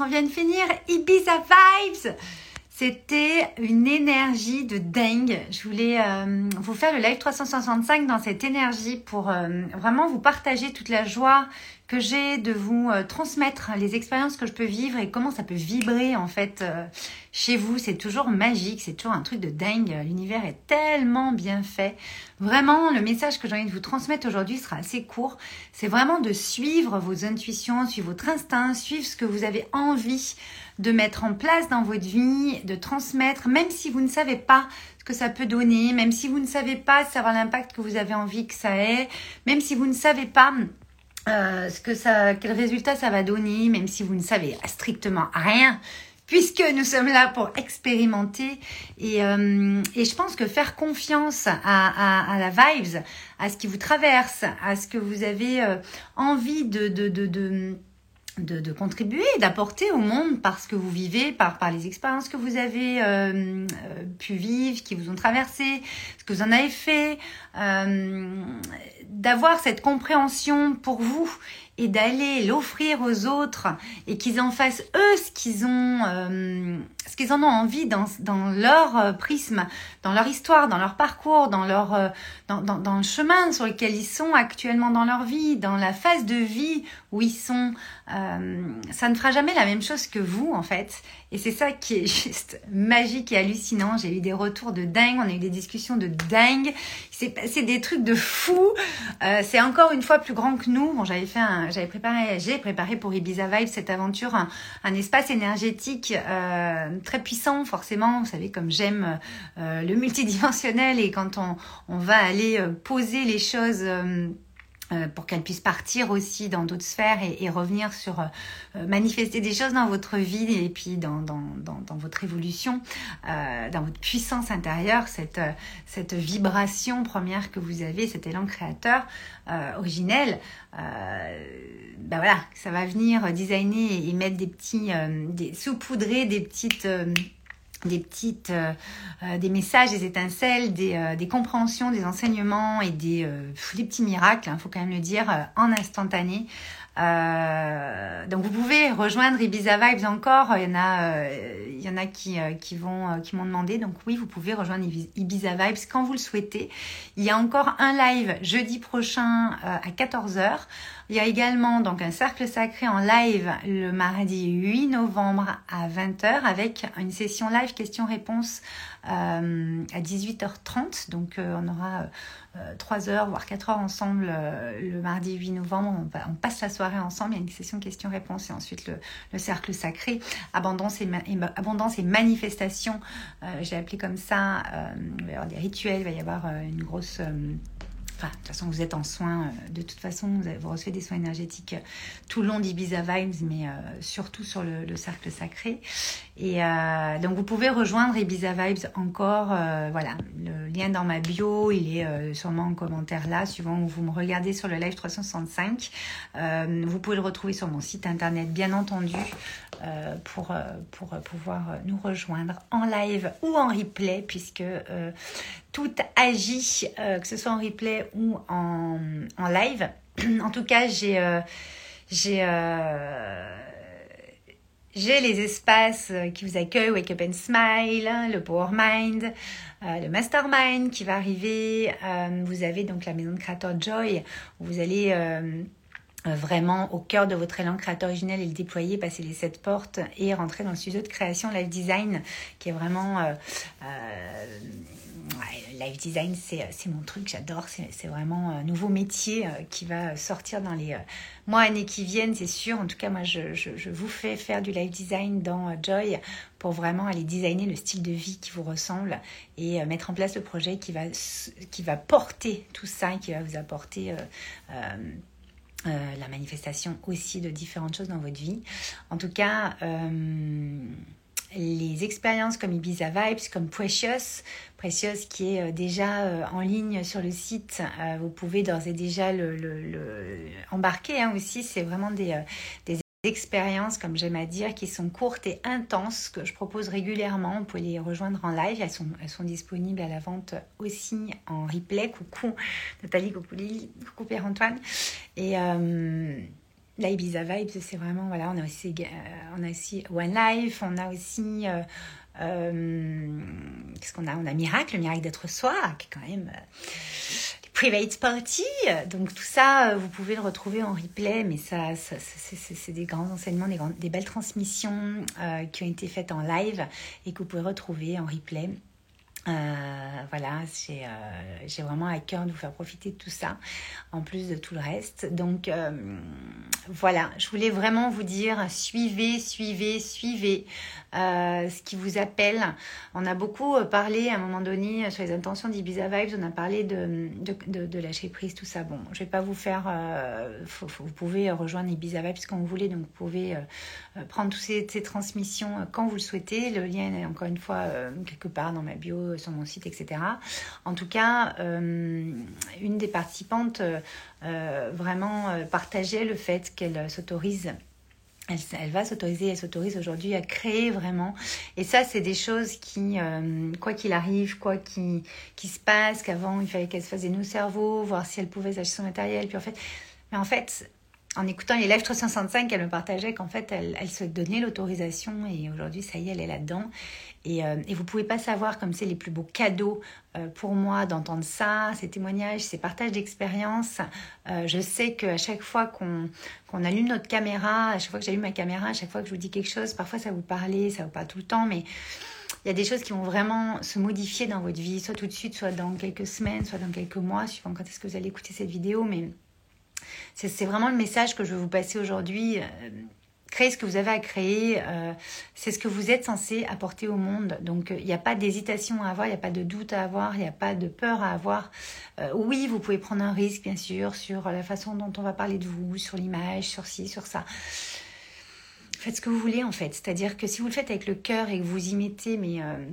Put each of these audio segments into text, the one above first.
on vient de finir Ibiza Vibes. C'était une énergie de dingue. Je voulais euh, vous faire le live 365 dans cette énergie pour euh, vraiment vous partager toute la joie que j'ai de vous euh, transmettre les expériences que je peux vivre et comment ça peut vibrer en fait chez vous. C'est toujours magique, c'est toujours un truc de dingue. L'univers est tellement bien fait. Vraiment, le message que j'ai envie de vous transmettre aujourd'hui sera assez court. C'est vraiment de suivre vos intuitions, suivre votre instinct, suivre ce que vous avez envie de mettre en place dans votre vie, de transmettre, même si vous ne savez pas ce que ça peut donner, même si vous ne savez pas savoir l'impact que vous avez envie que ça ait, même si vous ne savez pas euh, ce que ça, quel résultat ça va donner, même si vous ne savez strictement rien, puisque nous sommes là pour expérimenter. Et, euh, et je pense que faire confiance à, à, à, la vibes, à ce qui vous traverse, à ce que vous avez euh, envie de, de, de, de de, de, contribuer, d'apporter au monde par ce que vous vivez, par, les expériences que vous avez euh, euh, pu vivre, qui vous ont traversé, ce que vous en avez fait, euh, d'avoir cette compréhension pour vous et d'aller l'offrir aux autres et qu'ils en fassent eux ce qu'ils ont, euh, ce qu'ils en ont envie dans, dans leur euh, prisme, dans leur histoire, dans leur parcours, dans leur, euh, dans, dans, le chemin sur lequel ils sont actuellement dans leur vie, dans la phase de vie où ils sont. Ça ne fera jamais la même chose que vous en fait. Et c'est ça qui est juste magique et hallucinant. J'ai eu des retours de dingue, on a eu des discussions de dingue. C'est des trucs de fou. C'est encore une fois plus grand que nous. Bon, j'avais fait j'avais préparé, j'ai préparé pour Ibiza Vibe cette aventure, un, espace énergétique euh, très puissant, forcément. Vous savez, comme j'aime euh, le multidimensionnel et quand on, on va aller euh, poser les choses euh, pour qu'elle puisse partir aussi dans d'autres sphères et, et, revenir sur euh, manifester des choses dans votre vie et puis dans, dans, dans, dans votre évolution, euh, dans votre puissance intérieure, cette, cette vibration première que vous avez, cet élan créateur euh, originel, ben voilà, ça va venir designer et, et mettre des petits, des saupoudrer des petites des petites euh, euh, des messages des étincelles des, euh, des, compréhensions des enseignements et des, euh, petits miracles il hein, faut quand même le dire en instantané. Donc vous pouvez rejoindre Ibiza Vibes encore. Il y en a y en a qui, qui vont qui m'ont demandé donc oui vous pouvez rejoindre Ibiza Vibes quand vous le souhaitez il y a encore un live jeudi prochain à 14h il y a également donc un cercle sacré en live le mardi 8 novembre à 20h avec une session live questions-réponses euh, à 18h30. Donc euh, on aura euh, 3 heures voire 4 heures ensemble euh, le mardi 8 novembre. On, passe la soirée ensemble. Il y a une session questions-réponses et ensuite le, le, cercle sacré abondance et, et abondance et manifestation. Euh, j'ai appelé comme ça. il va y avoir des rituels. Il va y avoir une grosse Enfin, de toute façon, vous êtes en soins. Euh, de toute façon, vous, recevez des soins énergétiques euh, tout le long d'Ibiza Vibes, mais euh, surtout sur le, le, cercle sacré. Et donc, vous pouvez rejoindre Ibiza Vibes encore. Voilà, le lien dans ma bio, il est sûrement en commentaire là, suivant où vous me regardez sur le live 365. vous pouvez le retrouver sur mon site internet, bien entendu, pour, pour pouvoir nous rejoindre en live ou en replay, puisque tout agit, que ce soit en replay ou en, en live. en tout cas, j'ai euh, euh, j'ai les espaces qui vous accueillent, Wake Up and Smile, le Power Mind, euh, le Mastermind qui va arriver. Euh, vous avez donc la maison de créateur Joy où vous allez vraiment au cœur de votre élan créateur originel et le déployer, passer les sept portes et rentrer dans le studio de création live design qui est vraiment live design, c'est mon truc, j'adore. C'est vraiment un nouveau métier qui va sortir dans les mois, années qui viennent, c'est sûr. En tout cas, moi, je, je, vous fais faire du live design dans Joy pour vraiment aller designer le style de vie qui vous ressemble et mettre en place le projet qui va, qui va porter tout ça et qui va vous apporter. Euh, euh, euh, la manifestation aussi de différentes choses dans votre vie. En tout cas, euh, les expériences comme Ibiza Vibes, comme Precious, Precious qui est déjà euh, en ligne sur le site, euh, vous pouvez d'ores et déjà le, embarquer hein, aussi. C'est vraiment des, euh, des expériences, comme j'aime à dire, qui sont courtes et intenses, que je propose régulièrement. Vous pouvez les rejoindre en live. Elles sont, elles sont disponibles à la vente aussi en replay. Coucou Nathalie, coucou Lily, coucou Pierre-Antoine. Euh, la Ibiza Vibes, c'est vraiment, voilà, on a aussi, aussi One Life, on a aussi, qu'est-ce qu'on a? On a Miracle, le miracle d'être soi, qui est quand même private party. Donc tout ça, vous pouvez le retrouver en replay, mais ça, c'est des grands enseignements, des belles transmissions qui ont été faites en live et que vous pouvez retrouver en replay. Euh, voilà, j'ai euh, vraiment à cœur de vous faire profiter de tout ça, en plus de tout le reste. Donc euh, voilà, je voulais vraiment vous dire, suivez, suivez, suivez ce qui vous appelle. On a beaucoup parlé à un moment donné sur les intentions d'Ibiza Vibes, on a parlé de, de, de, lâcher prise, tout ça. Bon, je vais pas vous faire... vous pouvez rejoindre Ibiza Vibes quand vous voulez, donc vous pouvez prendre toutes ces, ces, transmissions quand vous le souhaitez. Le lien est encore une fois quelque part dans ma bio sur mon site, etc. En tout cas, euh, une des participantes euh, vraiment euh, partageait le fait qu'elle s'autorise elle, va s'autoriser, elle s'autorise aujourd'hui à créer vraiment. Et ça, c'est des choses qui, quoi qu'il arrive, quoi qui, qui se passe, qu'avant, il fallait qu'elle se fasse des nœuds cerveau, voir si elle pouvait acheter son matériel. Puis en fait, mais en fait, en écoutant les lives 365, elle me partageait qu'en fait, elle, se donnait l'autorisation et aujourd'hui, ça y est, elle est là-dedans. Et, euh, et vous pouvez pas savoir comme c'est les plus beaux cadeaux euh, pour moi d'entendre ça, ces témoignages, ces partages d'expériences. Euh, je sais qu'à chaque fois qu'on qu'on allume notre caméra, à chaque fois que j'allume ma caméra, à chaque fois que je vous dis quelque chose, parfois ça vous parle, ça vous parle tout le temps, mais il y a des choses qui vont vraiment se modifier dans votre vie, soit tout de suite, soit dans quelques semaines, soit dans quelques mois, suivant quand est-ce que vous allez écouter cette vidéo, mais c'est vraiment le message que je veux vous passer aujourd'hui créez ce que vous avez à créer. Euh, c'est ce que vous êtes censé apporter au monde. Donc, il n'y a pas d'hésitation à avoir, il n'y a pas de doute à avoir, il n'y a pas de peur à avoir. Euh, oui, vous pouvez prendre un risque, bien sûr, sur la façon dont on va parler de vous, sur l'image, sur ci, sur ça. Faites ce que vous voulez, en fait. C'est-à-dire que si vous le faites avec le cœur et que vous y mettez, mais... Euh,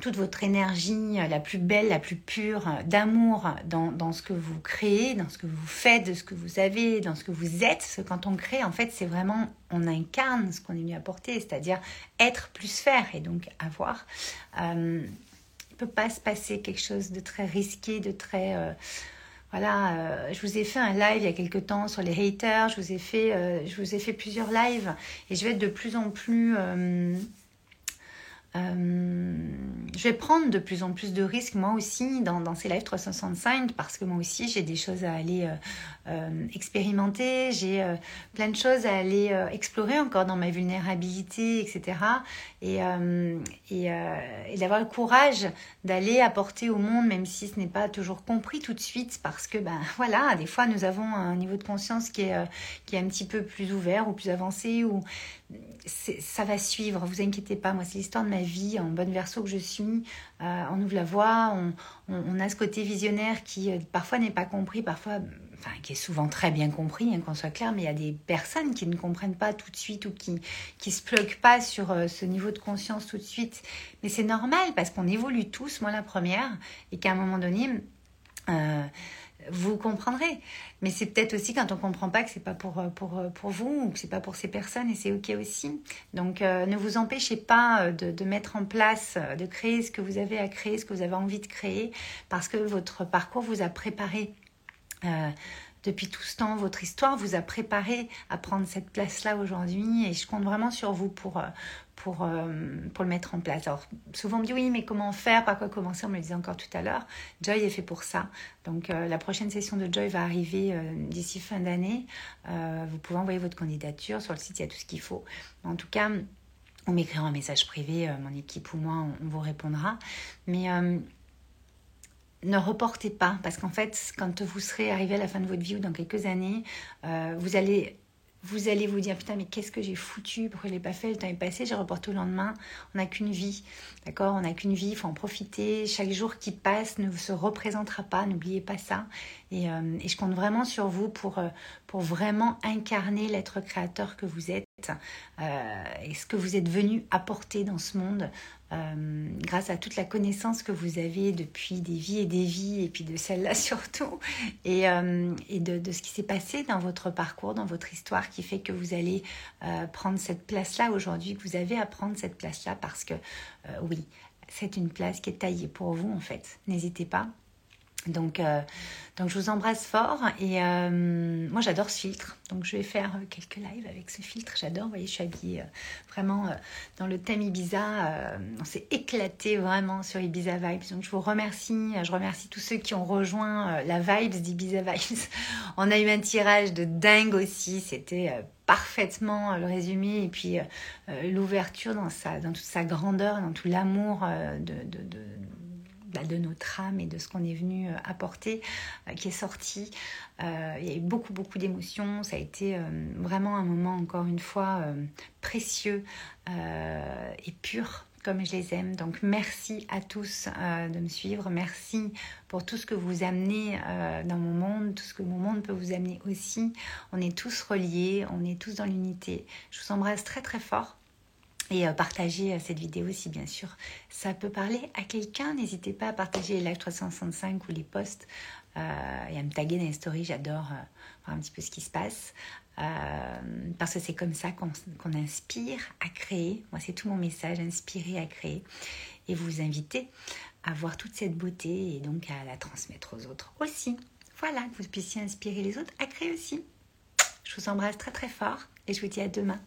toute votre énergie la plus belle, la plus pure d'amour dans, dans, ce que vous créez, dans ce que vous faites, de ce que vous avez, dans ce que vous êtes. Parce que quand on crée, en fait, c'est vraiment, on incarne ce qu'on est venu apporter, c'est-à-dire être plus faire et donc avoir. Euh, il ne peut pas se passer quelque chose de très risqué, de très... Euh, voilà, euh, je vous ai fait un live il y a quelques temps sur les haters, je vous ai fait, je vous ai fait plusieurs lives et je vais être de plus en plus euh, je vais prendre de plus en plus de risques moi aussi dans, ces lives 365 parce que moi aussi j'ai des choses à aller euh, euh, expérimenter, j'ai plein de choses à aller explorer encore dans ma vulnérabilité, etc. Et, et, et d'avoir le courage d'aller apporter au monde même si ce n'est pas toujours compris tout de suite parce que ben voilà, des fois nous avons un niveau de conscience qui est, qui est un petit peu plus ouvert ou plus avancé ou ça va suivre, vous inquiétez pas, moi c'est l'histoire de ma vie, en bonne verso que je suis, euh, on ouvre la voie, on, a ce côté visionnaire qui euh, parfois n'est pas compris, parfois, enfin qui est souvent très bien compris, hein, qu'on soit clair, mais il y a des personnes qui ne comprennent pas tout de suite ou qui qui se pluguent pas sur euh, ce niveau de conscience tout de suite. Mais c'est normal parce qu'on évolue tous, moi la première, et qu'à un moment donné, vous comprendrez. Mais c'est peut-être aussi quand on comprend pas que c'est pas pour, pour, pour vous ou que c'est pas pour ces personnes et c'est ok aussi. Donc euh, ne vous empêchez pas euh, de, de, mettre en place, euh, de créer ce que vous avez à créer, ce que vous avez envie de créer, parce que votre parcours vous a préparé. Depuis tout ce temps, votre histoire vous a préparé à prendre cette place-là aujourd'hui et je compte vraiment sur vous pour, pour, euh, pour le mettre en place. Alors, souvent on me dit oui, mais comment faire, par quoi commencer? On me le disait encore tout à l'heure. Joy est fait pour ça. Donc, euh, la prochaine session de Joy va arriver euh, d'ici fin d'année. vous pouvez envoyer votre candidature. Sur le site, il y a tout ce qu'il faut. En tout cas, on m'écrira un message privé, mon équipe ou moi, on, on vous répondra. Mais ne reportez pas, parce qu'en fait, quand vous serez arrivé à la fin de votre vie ou dans quelques années, vous allez vous allez vous dire putain mais qu'est-ce que j'ai foutu pourquoi je l'ai pas fait le temps est passé j'ai reporté au lendemain on n'a qu'une vie d'accord on n'a qu'une vie il faut en profiter chaque jour qui passe ne se représentera pas n'oubliez pas ça et, euh, et, je compte vraiment sur vous pour euh, pour vraiment incarner l'être créateur que vous êtes euh, et ce que vous êtes venu apporter dans ce monde euh, grâce à toute la connaissance que vous avez depuis des vies et des vies, et puis de celle-là surtout, et, euh, de, ce qui s'est passé dans votre parcours, dans votre histoire, qui fait que vous allez euh, prendre cette place-là aujourd'hui, que vous avez à prendre cette place-là, parce que oui, c'est une place qui est taillée pour vous en fait. N'hésitez pas. Donc, euh, donc je vous embrasse fort et euh, moi j'adore ce filtre. Donc je vais faire euh, quelques lives avec ce filtre. J'adore. Vous voyez, je suis habillée vraiment dans le thème Ibiza. on s'est éclaté vraiment sur Ibiza Vibes. Donc je vous remercie. Je remercie tous ceux qui ont rejoint la Vibes d'Ibiza Vibes. On a eu un tirage de dingue aussi. C'était parfaitement le résumé et puis l'ouverture dans, dans toute sa grandeur, dans tout l'amour de, de notre âme et de ce qu'on est venu euh, apporter euh, qui est sorti. Euh, il y a eu beaucoup, beaucoup d'émotions. Ça a été vraiment un moment, encore une fois, précieux et pur comme je les aime. Donc merci à tous de me suivre. Merci pour tout ce que vous amenez dans mon monde, tout ce que mon monde peut vous amener aussi. On est tous reliés, on est tous dans l'unité. Je vous embrasse très très fort et euh, partager euh, cette vidéo si bien sûr ça peut parler à quelqu'un. N'hésitez pas à partager les live 365 ou les posts euh, et à me taguer dans les stories. J'adore voir un petit peu ce qui se passe parce que c'est comme ça qu'on inspire à créer. Moi, c'est tout mon message, inspirer à créer et vous inviter à voir toute cette beauté et donc à la transmettre aux autres aussi. Voilà, que vous puissiez inspirer les autres à créer aussi. Je vous embrasse très très fort et je vous dis à demain.